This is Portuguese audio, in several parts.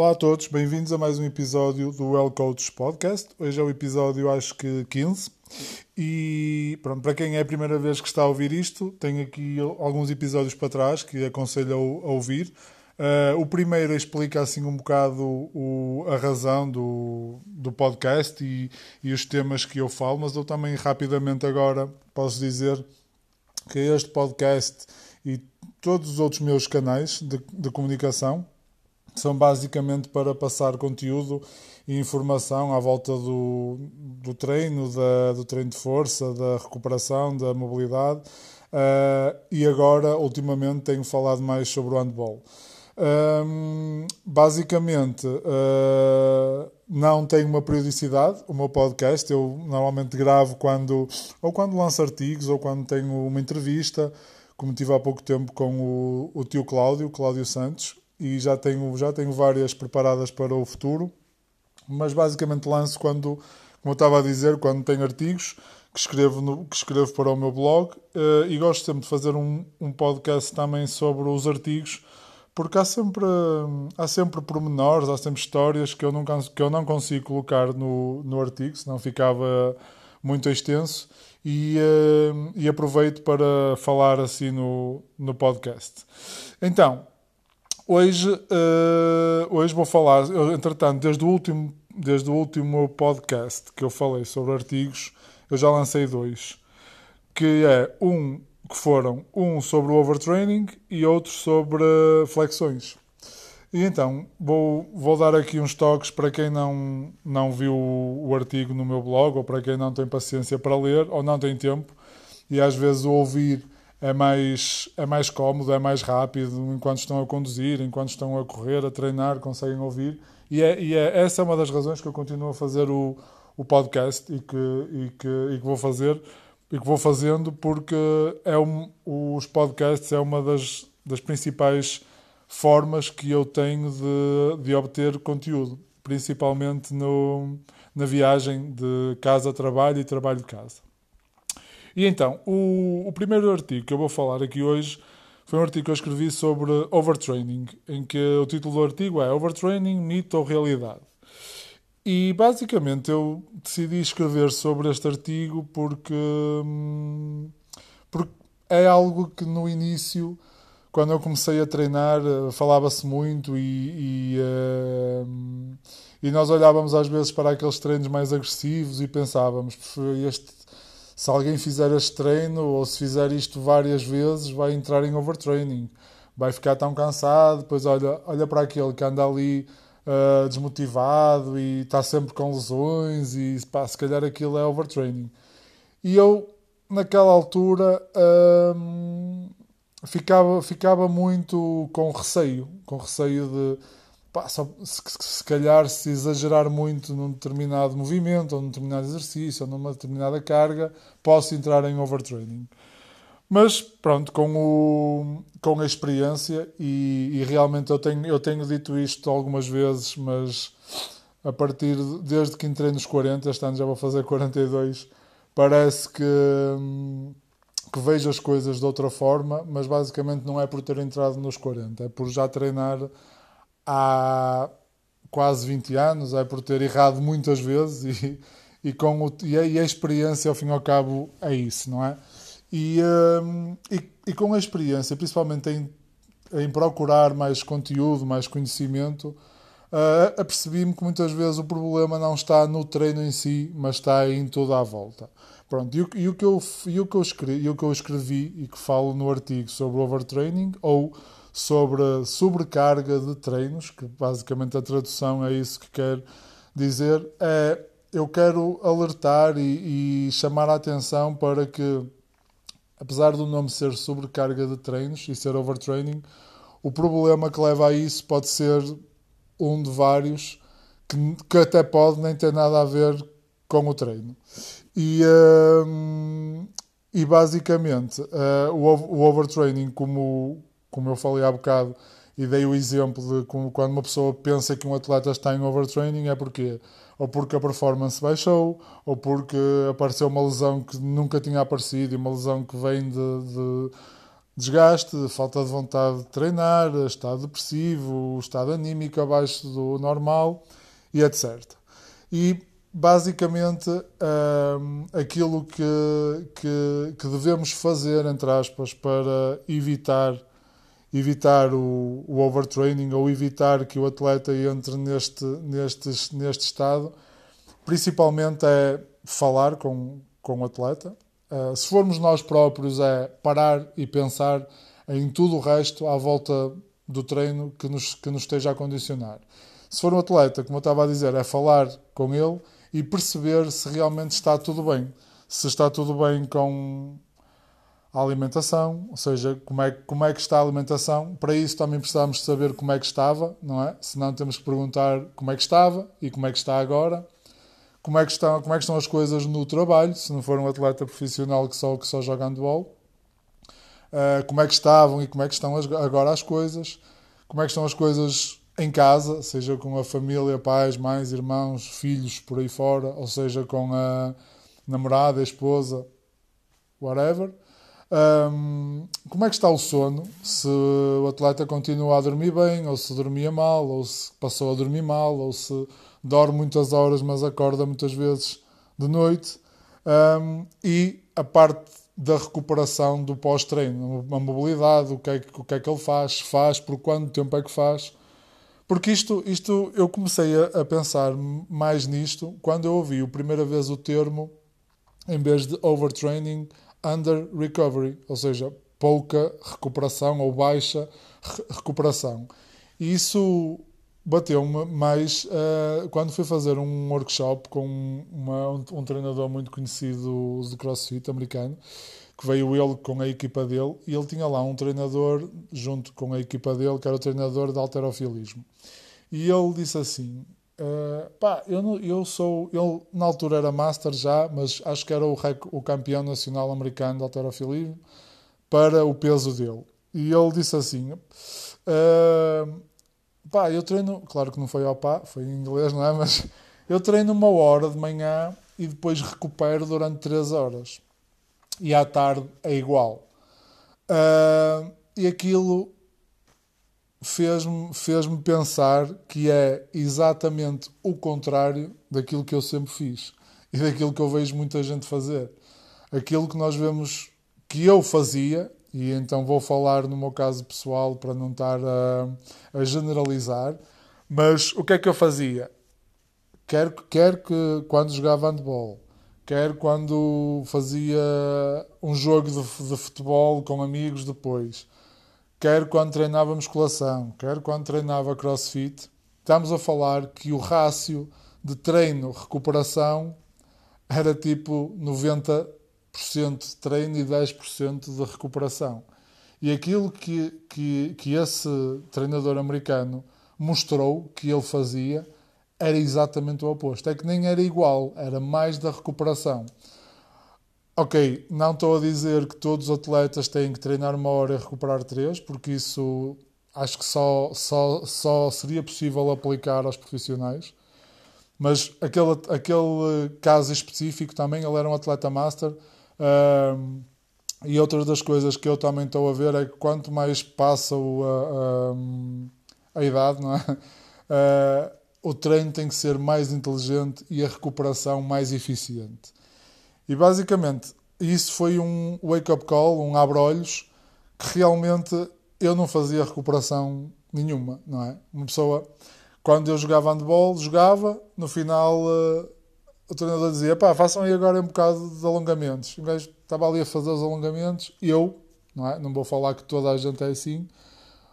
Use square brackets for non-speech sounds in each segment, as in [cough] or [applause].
Olá a todos, bem-vindos a mais um episódio do Well Coach Podcast. Hoje é o episódio, acho que 15. E pronto, para quem é a primeira vez que está a ouvir isto, tenho aqui alguns episódios para trás que aconselho a, ouvir. Uh, o primeiro explica assim um bocado o, a razão do, do podcast e, e os temas que eu falo, mas eu também rapidamente agora posso dizer que este podcast e todos os outros meus canais de, de comunicação são basicamente para passar conteúdo e informação à volta do, do treino, da, do treino de força, da recuperação, da mobilidade. Uh, e agora, ultimamente, tenho falado mais sobre o handball. Um, basicamente, uh, não tem uma periodicidade. O meu podcast eu normalmente gravo quando ou quando lanço artigos ou quando tenho uma entrevista, como tive há pouco tempo com o, o tio Cláudio, Cláudio Santos, e já tenho, já tenho várias preparadas para o futuro. Mas basicamente lanço quando, como eu estava a dizer, quando tenho artigos que escrevo, no, que escrevo para o meu blog uh, e gosto sempre de fazer um, um podcast também sobre os artigos porque há sempre, há sempre pormenores, há sempre histórias que eu não, que eu não consigo colocar no, no artigo, senão ficava muito extenso. E, uh, e aproveito para falar assim no, no podcast. Então, hoje, uh, hoje vou falar, entretanto, desde o, último, desde o último podcast que eu falei sobre artigos, eu já lancei dois, que é um que foram um sobre o overtraining e outro sobre flexões. E então, vou, vou dar aqui uns toques para quem não, não viu o, o artigo no meu blog, ou para quem não tem paciência para ler, ou não tem tempo, e às vezes ouvir é mais, é mais cómodo, é mais rápido, enquanto estão a conduzir, enquanto estão a correr, a treinar, conseguem ouvir. E, é, e é, essa é uma das razões que eu continuo a fazer o, o podcast e que, e, que, e que vou fazer, e que vou fazendo porque é um, os podcasts é uma das, das principais formas que eu tenho de, de obter conteúdo, principalmente no, na viagem de casa a trabalho e trabalho de casa. E então, o, o primeiro artigo que eu vou falar aqui hoje foi um artigo que eu escrevi sobre overtraining, em que o título do artigo é Overtraining, mito ou realidade? E basicamente eu decidi escrever sobre este artigo porque, hum, porque é algo que no início, quando eu comecei a treinar, eh, falava-se muito e, e, uh, e, nós olhávamos às vezes para aqueles treinos mais agressivos e pensávamos, este, se alguém fizer este treino ou se fizer isto várias vezes, vai entrar em overtraining, vai ficar tão cansado, depois olha, olha para aquele que anda ali uh, desmotivado e está sempre com lesões e pá, se calhar aquilo é overtraining. E eu, naquela altura, ficava, ficava muito com receio, com receio de pá, só, se, se calhar se exagerar muito num determinado movimento ou num determinado exercício ou numa determinada carga, posso entrar em overtraining. Mas pronto, com, o, com a experiência, e, e, realmente eu tenho, eu tenho dito isto algumas vezes, mas a partir de, desde que entrei nos 40, este ano já vou fazer 42, parece que, que vejo as coisas de outra forma, mas basicamente não é por ter entrado nos 40, é por já treinar há quase 20 anos, é por ter errado muitas vezes e, e, com o, e, a, e a experiência, ao fim e ao cabo, é isso, não é? E, um, e, e, com a experiência, principalmente em, em procurar mais conteúdo, mais conhecimento, uh, apercebi-me que muitas vezes o problema não está no treino em si, mas está em toda a volta. Pronto, e, o, o, que, eu, e o, que, eu escrevi, e o que eu escrevi e que falo no artigo sobre overtraining ou sobre sobrecarga de treinos, que basicamente a tradução é isso que quer dizer, é eu quero alertar e, e chamar a atenção para que apesar do nome ser sobrecarga de treinos e ser overtraining, o problema que leva a isso pode ser um de vários que, que até pode nem ter nada a ver com o treino. E, um, e basicamente, uh, o, o overtraining, como, como eu falei há bocado, e dei o exemplo de quando uma pessoa pensa que um atleta está em overtraining, é porque ou porque a performance baixou, ou porque apareceu uma lesão que nunca tinha aparecido, e uma lesão que vem de, de, desgaste, falta de vontade de treinar, estado depressivo, estado anímico abaixo do normal e etc. E basicamente um, aquilo que, que, que, devemos fazer, entre aspas, para evitar, evitar o, o overtraining ou evitar que o atleta entre neste, neste, neste estado, principalmente é falar com, com o atleta. Uh, se formos nós próprios, é parar e pensar em tudo o resto à volta do treino que nos, que nos esteja a condicionar. Se for um atleta, como eu estava a dizer, é falar com ele e perceber se realmente está tudo bem. Se está tudo bem com a alimentação, ou seja, como é, como é que está a alimentação. Para isso também precisamos saber como é que estava, não é? Senão temos que perguntar como é que estava e como é que está agora. Como é que estão, como é que estão as coisas no trabalho, se não for um atleta profissional que só, que só joga handball. Uh, como é que estavam e como é que estão agora as coisas. Como é que estão as coisas em casa, seja com a família, pais, mães, irmãos, filhos por aí fora, ou seja com a namorada, a esposa, whatever. Um, como é que está o sono? Se o atleta continua a dormir bem, ou se dormia mal, ou se passou a dormir mal, ou se dorme muitas horas, mas acorda muitas vezes de noite. Um, e a parte da recuperação do pós-treino, a mobilidade, o que, é, o que é que ele faz, faz, por quanto tempo é que faz. Porque isto, isto eu comecei a, a, pensar mais nisto quando eu ouvi a primeira vez o termo, em vez de overtraining, under recovery, ou seja, pouca recuperação ou baixa recuperação. E isso bateu-me mais uh, quando fui fazer um workshop com uma, um, um, treinador muito conhecido de CrossFit americano que veio ele com a equipa dele e ele tinha lá um treinador junto com a equipa dele que era o treinador de alterofilismo e ele disse assim uh, pá, eu, eu sou ele na altura era master já mas acho que era o, rec, o campeão nacional americano de alterofilismo para o peso dele. E ele disse assim uh, pá, eu treino claro que não foi ao pá, foi em inglês não é, mas eu treino uma hora de manhã e depois recupero durante três horas. E à tarde é igual. Uh, e aquilo fez-me fez pensar que é exatamente o contrário daquilo que eu sempre fiz e daquilo que eu vejo muita gente fazer. Aquilo que nós vemos que eu fazia, e então vou falar no meu caso pessoal para não estar a, a generalizar, mas o que é que eu fazia? Quer, quer que quando jogava handball, quer quando fazia um jogo de, de, futebol com amigos depois, quer quando treinava musculação, quer quando treinava crossfit, estamos a falar que o rácio de treino-recuperação era tipo 90% de treino e 10% de recuperação. E aquilo que, que, que esse treinador americano mostrou que ele fazia era exatamente o oposto. É que nem era igual, era mais da recuperação. Ok, não estou a dizer que todos os atletas têm que treinar uma hora e recuperar três, porque isso acho que só, só, só seria possível aplicar aos profissionais. Mas aquele, aquele caso específico também, ele era um atleta master. E outra das coisas que eu também estou a ver é que quanto mais passa o, a, a, a idade, não é? Uh, o treino tem que ser mais inteligente e a recuperação mais eficiente. E basicamente, isso foi um wake-up call, um abre-olhos, que realmente eu não fazia recuperação nenhuma, não é? Uma pessoa, quando eu jogava handball, jogava, no final uh, o treinador dizia, pá, façam aí agora um bocado de alongamentos. O gajo estava ali a fazer os alongamentos, eu, não é? Não vou falar que toda a gente é assim,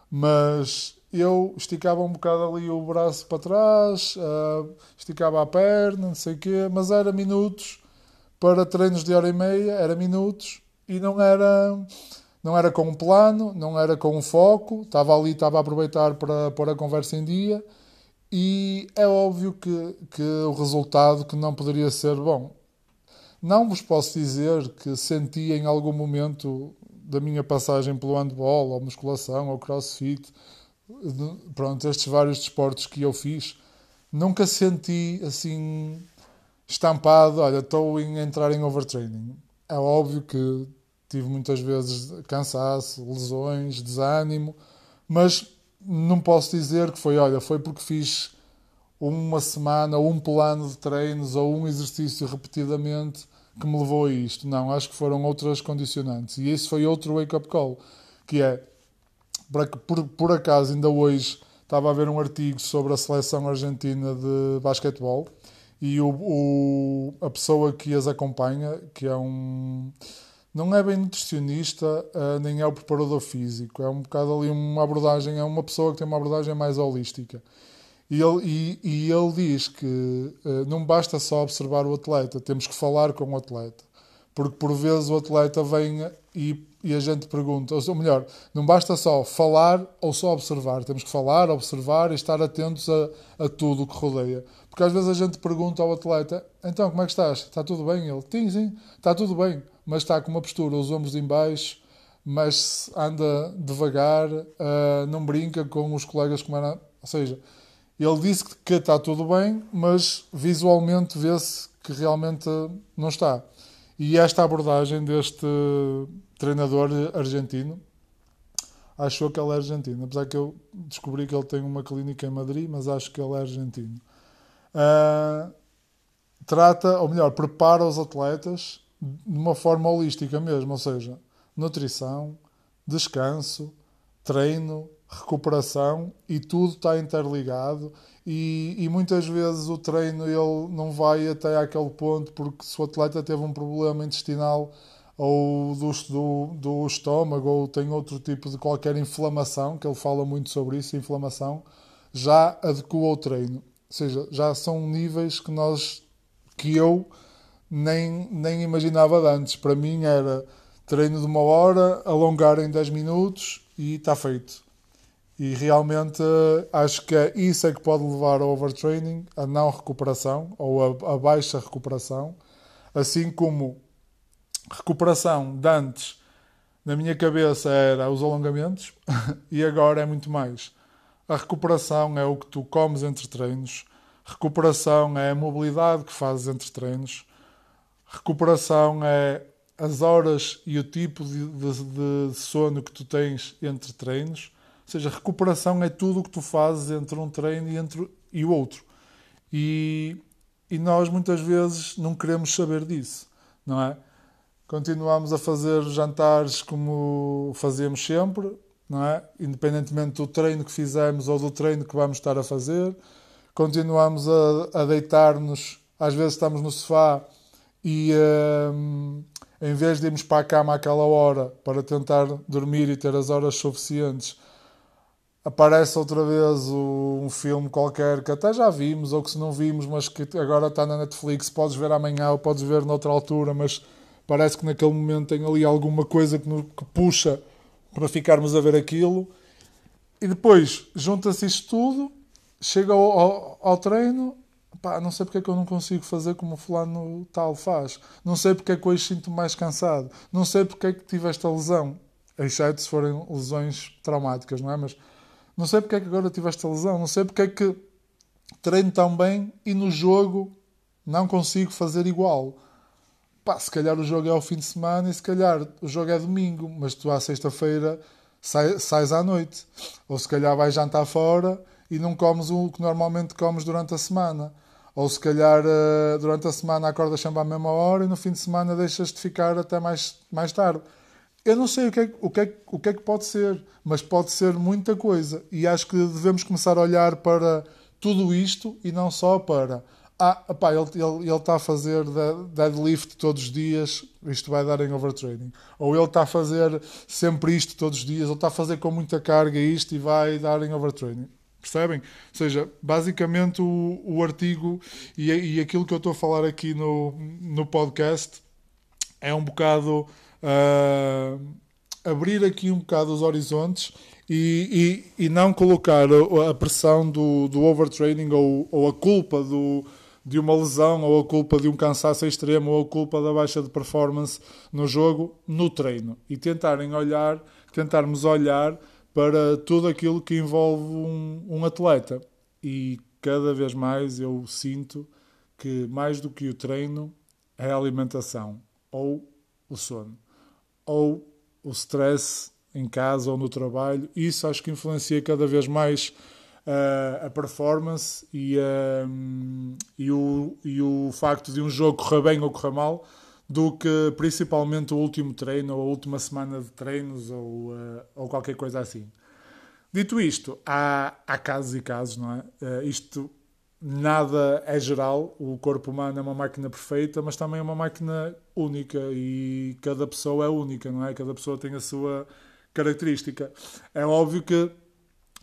mas eu esticava um bocado ali o braço para trás, uh, esticava a perna, não sei o quê, mas era minutos para treinos de hora e meia, era minutos e não era não era com um plano, não era com um foco, estava ali, estava a aproveitar para pôr a conversa em dia e é óbvio que, que o resultado que não poderia ser bom. Não vos posso dizer que senti em algum momento da minha passagem pelo handball, ou musculação, ou crossfit, pronto, estes vários desportos que eu fiz, nunca senti assim estampado, olha, estou a entrar em overtraining. É óbvio que tive muitas vezes cansaço, lesões, desânimo, mas não posso dizer que foi, olha, foi porque fiz uma semana um plano de treinos ou um exercício repetidamente que me levou a isto. Não, acho que foram outras condicionantes. E esse foi outro wake-up call, que é, por, por acaso, ainda hoje estava a ver um artigo sobre a seleção argentina de basquetebol e o, o, a pessoa que as acompanha, que é um não é bem nutricionista, uh, nem é o preparador físico. É um bocado ali uma abordagem, é uma pessoa que tem uma abordagem mais holística. E ele, e, e ele diz que uh, não basta só observar o atleta, temos que falar com o atleta. Porque por vezes o atleta vem e, e a gente pergunta, ou melhor, não basta só falar ou só observar, temos que falar, observar e estar atentos a, a tudo o que rodeia. Porque às vezes a gente pergunta ao atleta, então como é que estás? Está tudo bem? Ele, sim, sim, está tudo bem mas está com uma postura, os ombros em baixo, mas anda devagar, uh, não brinca com os colegas como era. Ou seja, ele disse que está tudo bem, mas visualmente vê-se que realmente não está. E esta abordagem deste treinador argentino, achou que ele é argentino, apesar que eu descobri que ele tem uma clínica em Madrid, mas acho que ele é argentino. Uh, trata, ou melhor, prepara os atletas de uma forma holística mesmo, ou seja, nutrição, descanso, treino, recuperação e tudo está interligado e, e, muitas vezes o treino ele não vai até aquele ponto porque se o atleta teve um problema intestinal ou do, do, do estômago ou tem outro tipo de qualquer inflamação, que ele fala muito sobre isso, inflamação, já adequa o treino. Ou seja, já são níveis que nós, que eu nem, nem imaginava antes. Para mim era treino de uma hora, alongar em 10 minutos e está feito. E realmente acho que é isso é que pode levar ao overtraining, a não recuperação ou a, a baixa recuperação, assim como recuperação de antes na minha cabeça era os alongamentos [laughs] e agora é muito mais. A recuperação é o que tu comes entre treinos, recuperação é a mobilidade que fazes entre treinos, Recuperação é as horas e o tipo de, de, de, sono que tu tens entre treinos. Ou seja, recuperação é tudo o que tu fazes entre um treino e, entre, e o outro. E, e nós muitas vezes não queremos saber disso, não é? Continuamos a fazer jantares como fazíamos sempre, não é? Independentemente do treino que fizemos ou do treino que vamos estar a fazer. Continuamos a, a deitar-nos, às vezes estamos no sofá e um, em vez de irmos para a cama àquela hora para tentar dormir e ter as horas suficientes, aparece outra vez um filme qualquer que até já vimos ou que se não vimos, mas que agora está na Netflix, podes ver amanhã ou podes ver noutra altura, mas parece que naquele momento tem ali alguma coisa que, que puxa para ficarmos a ver aquilo. E depois junta-se isto tudo, chega ao, ao, ao treino pá, não sei porque é que eu não consigo fazer como o fulano tal faz. Não sei porque é que hoje sinto mais cansado. Não sei porque é que tive esta lesão. Exceto se forem lesões traumáticas, não é? Mas não sei porque é que agora tive esta lesão. Não sei porque é que treino tão bem e no jogo não consigo fazer igual. Pá, se calhar o jogo é ao fim de semana e se calhar o jogo é domingo, mas tu à sexta-feira sai, sais à noite. Ou se calhar vais jantar fora e não comes o que normalmente comes durante a semana. Ou se calhar eh, durante a semana acordas sempre à mesma hora e no fim de semana deixas de ficar até mais, mais tarde. Eu não sei o que, é, o, que é, o que é que pode ser, mas pode ser muita coisa. E acho que devemos começar a olhar para tudo isto e não só para. Ah, epá, ele, ele, ele está a fazer deadlift todos os dias, isto vai dar em overtraining. Ou ele está a fazer sempre isto todos os dias, ou está a fazer com muita carga isto e vai dar em overtraining. Percebem? Ou seja, basicamente o, o artigo e, e aquilo que eu estou a falar aqui no, no podcast é um bocado uh, abrir aqui um bocado os horizontes e, e, e não colocar a, pressão do, do overtraining ou, ou a culpa do, de uma lesão ou a culpa de um cansaço extremo ou a culpa da baixa de performance no jogo no treino e tentarem olhar, tentarmos olhar para tudo aquilo que envolve um, um atleta. E cada vez mais eu sinto que mais do que o treino é a alimentação ou o sono. Ou o stress em casa ou no trabalho. Isso acho que influencia cada vez mais uh, a performance e, uh, e, o, e o facto de um jogo correr bem ou correr mal do que principalmente o último treino ou a última semana de treinos ou, uh, ou qualquer coisa assim. Dito isto, há, há casos e casos, não é? Uh, isto nada é geral, o corpo humano é uma máquina perfeita, mas também é uma máquina única e cada pessoa é única, não é? Cada pessoa tem a sua característica. É óbvio que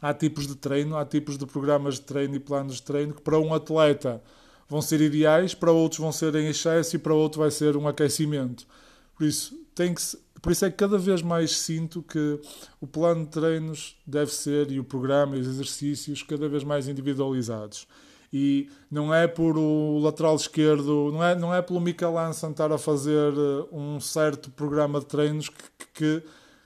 há tipos de treino, há tipos de programas de treino e planos de treino que para um atleta vão ser ideais, para outros vão ser em excesso e para outro vai ser um aquecimento. Por isso, tem que por isso é que cada vez mais sinto que o plano de treinos deve ser e o programa e os exercícios cada vez mais individualizados. E não é por o lateral esquerdo, não é, não é pelo Michelangelo estar a fazer eh, um certo programa de treinos que, que,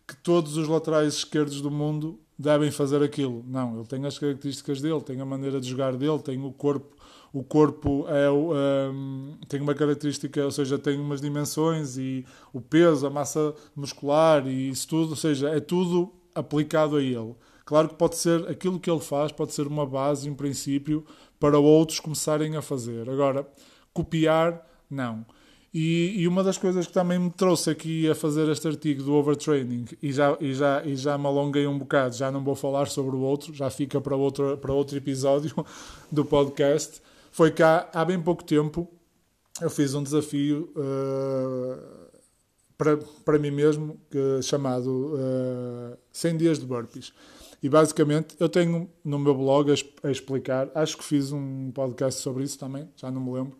que todos os laterais esquerdos do mundo devem fazer aquilo. Não, ele tem as características dele, tem a maneira de jogar dele, tem o corpo. O corpo é, um, tem uma característica, ou seja, tem umas dimensões e o peso, a massa muscular e isso tudo, ou seja, é tudo aplicado a ele. Claro que pode ser aquilo que ele faz, pode ser uma base, um princípio para outros começarem a fazer. Agora, copiar, não. E, e, uma das coisas que também me trouxe aqui a fazer este artigo do overtraining, e já, e, já, e já me alonguei um bocado, já não vou falar sobre o outro, já fica para outro, para outro episódio [laughs] do podcast, foi que há, há bem pouco tempo eu fiz um desafio uh, para, para mim mesmo que, chamado uh, eh, 100 dias de burpees. E basicamente eu tenho no meu blog a, a, explicar, acho que fiz um podcast sobre isso também, já não me lembro.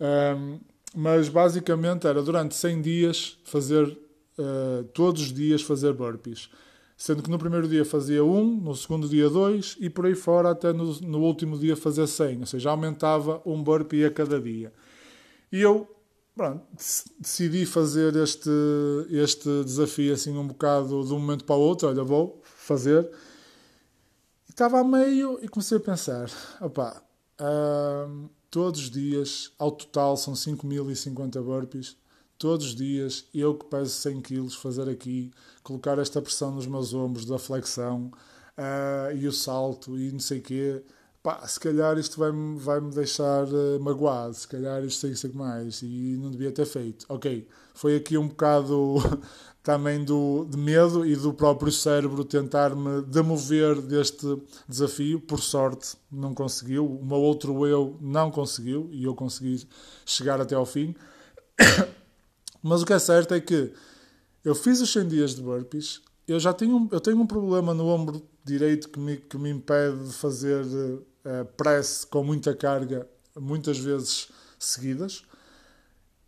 Um, mas basicamente era durante 100 dias fazer, uh, todos os dias fazer burpees. Sendo que no primeiro dia fazia um, no segundo dia dois e por aí fora até no, no último dia fazer 100. Ou seja, aumentava um burpee a cada dia. E eu pronto, decidi fazer este, este desafio assim um bocado de um momento para o outro. Olha, vou fazer. Estava a meio e comecei a pensar, opá, uh, todos os dias, ao total são 5.050 burpees, todos os dias, eu que peso 100 kg, fazer aqui, colocar esta pressão nos meus ombros da flexão uh, e o salto e não sei o quê, pá, se calhar isto vai-me vai -me deixar uh, magoado, se calhar isto sei, sei mais e não devia ter feito. Ok, foi aqui um bocado [laughs] também do, de medo e do próprio cérebro tentar-me demover deste desafio. Por sorte, não conseguiu. O meu outro eu não conseguiu e eu consegui chegar até ao fim. [coughs] Mas o que é certo é que eu fiz os 100 dias de burpees. Eu já tenho, eu tenho um problema no ombro direito que me, que me impede de fazer uh, press com muita carga muitas vezes seguidas.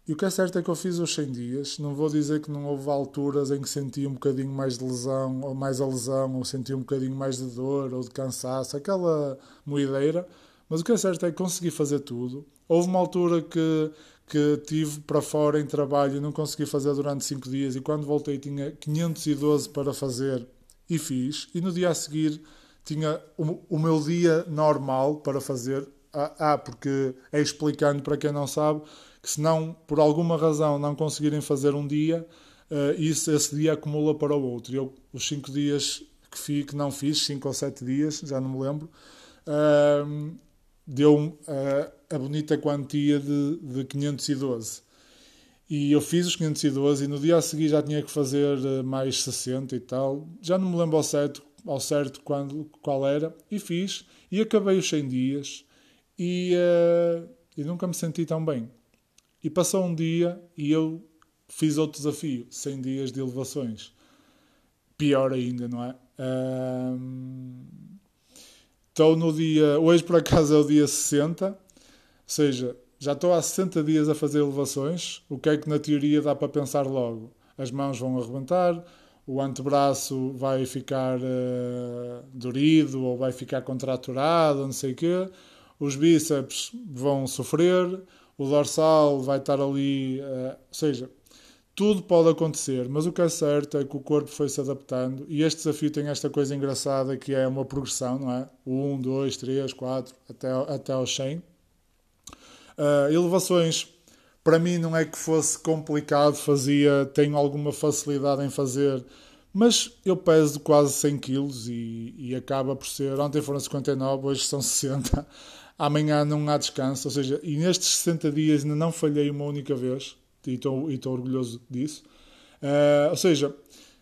E o que é certo é que eu fiz os 100 dias. Não vou dizer que não houve alturas em que senti um bocadinho mais de lesão, ou mais a lesão, ou senti um bocadinho mais de dor, ou de cansaço, aquela moideira. Mas o que é certo é que consegui fazer tudo. Houve uma altura que, que tive para fora em trabalho e não consegui fazer durante 5 dias. E quando voltei tinha 512 para fazer e fiz. E no dia a seguir tinha o, o meu dia normal para fazer. Ah, ah, porque é explicando para quem não sabe que se não, por alguma razão, não conseguirem fazer um dia, uh, isso, esse dia acumula para o outro. Eu, os cinco dias que, fi, que não fiz, cinco ou sete dias, já não me lembro, uh, deu uh, a bonita quantia de, de 512. E eu fiz os 512 e no dia a seguir já tinha que fazer mais 60 e tal. Já não me lembro ao certo, ao certo quando, qual era. E fiz. E acabei os 100 dias. E, uh, e nunca me senti tão bem. E passou um dia e eu fiz outro desafio, 100 dias de elevações. Pior ainda, não é? Estou no dia. Hoje, por acaso, é o dia 60, ou seja, já estou há 60 dias a fazer elevações. O que é que na teoria dá para pensar logo? As mãos vão arrebentar, o antebraço vai ficar uh, dorido ou vai ficar contraturado, não sei o quê. Os bíceps vão sofrer, o dorsal vai estar ali, uh, ou seja, tudo pode acontecer, mas o que é certo é que o corpo foi se adaptando e este desafio tem esta coisa engraçada que é uma progressão, não é? 1, 2, 3, 4, até, até aos 100. Uh, elevações Para mim não é que fosse complicado, fazia, tenho alguma facilidade em fazer, mas eu peso quase 100 kg e, e acaba por ser, ontem foram 59, hoje são 60, [laughs] amanhã não há descanso, ou seja, e nestes 60 dias ainda não falhei uma única vez, e e estou orgulhoso disso. Uh, ou seja,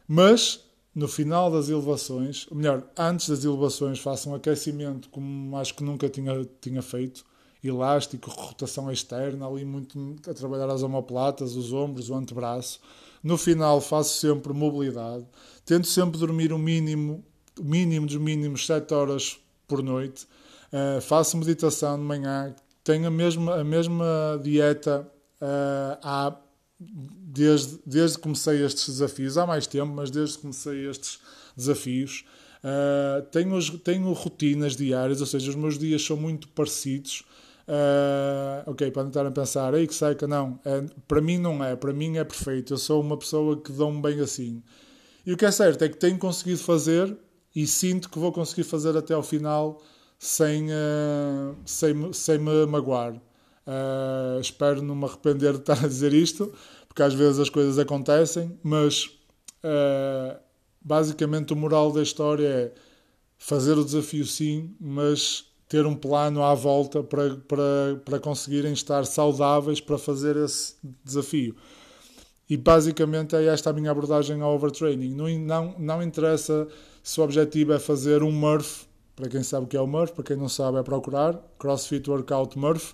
mas no final das elevações, ou melhor, antes das elevações, faço um aquecimento como acho que nunca tinha, tinha feito, elástico, rotação externa, ali muito a trabalhar as omoplatas, os ombros, o antebraço. No final faço sempre mobilidade, tento sempre dormir o mínimo, o mínimo dos mínimos 7 horas por noite. Uh, faço meditação de manhã, tenho a mesma, a mesma dieta uh, há desde, desde que comecei estes desafios, há mais tempo, mas desde que comecei estes desafios, uh, tenho, tenho rotinas diárias, ou seja, os meus dias são muito parecidos. Uh, ok, podem estar a pensar, ei que seca, não, é, para mim não é, para mim é perfeito, eu sou uma pessoa que dou-me bem assim. E o que é certo é que tenho conseguido fazer e sinto que vou conseguir fazer até ao final sem, uh, sem, sem me magoar. Uh, espero não me arrepender de estar a dizer isto, porque às vezes as coisas acontecem, mas uh, basicamente o moral da história é fazer o desafio sim, mas ter um plano à volta para, para, para conseguirem estar saudáveis para fazer esse desafio. E basicamente é esta a minha abordagem ao overtraining. Não, não, não interessa se o objetivo é fazer um Murph, para quem sabe o que é o Murph, para quem não sabe é procurar, CrossFit Workout Murph,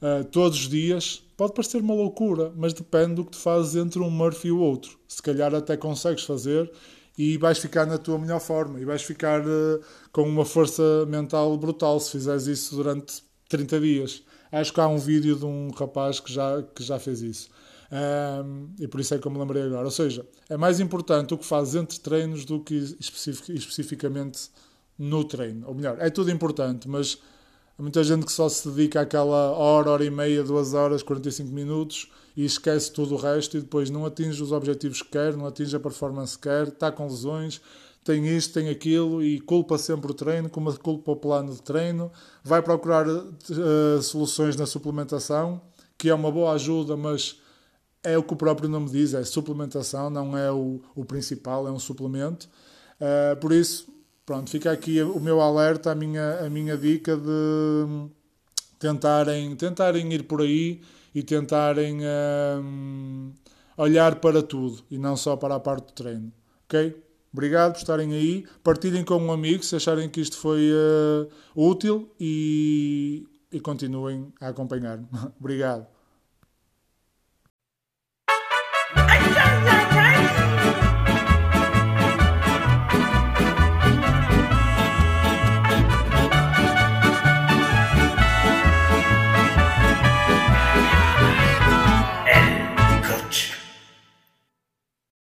uh, todos os dias, pode parecer uma loucura, mas depende do que tu fazes entre um Murphy e o outro. Se calhar até consegues fazer e vais ficar na tua melhor forma e vais ficar uh, com uma força mental brutal se fizeres isso durante 30 dias. Acho que há um vídeo de um rapaz que já, que já fez isso. Um, e por isso é que eu me lembrei agora. Ou seja, é mais importante o que fazes entre treinos do que especific, especificamente no treino. Ou melhor, é tudo importante, mas Há muita gente que só se dedica àquela hora, hora e meia, duas horas, 45 minutos e esquece tudo o resto e depois não atinge os objetivos que quer, não atinge a performance que quer, está com lesões, tem isto, tem aquilo e culpa sempre o treino, como culpa o plano de treino, vai procurar uh, soluções na suplementação, que é uma boa ajuda, mas é o que o próprio nome diz, é suplementação, não é o, o principal, é um suplemento. Uh, por isso, Pronto, fica aqui o meu alerta, a minha, a minha dica de tentarem, tentarem ir por aí e tentarem um, olhar para tudo e não só para a parte do treino. Ok? Obrigado por estarem aí. Partilhem com um amigo se acharem que isto foi uh, útil e, e continuem a acompanhar-me. [laughs] Obrigado.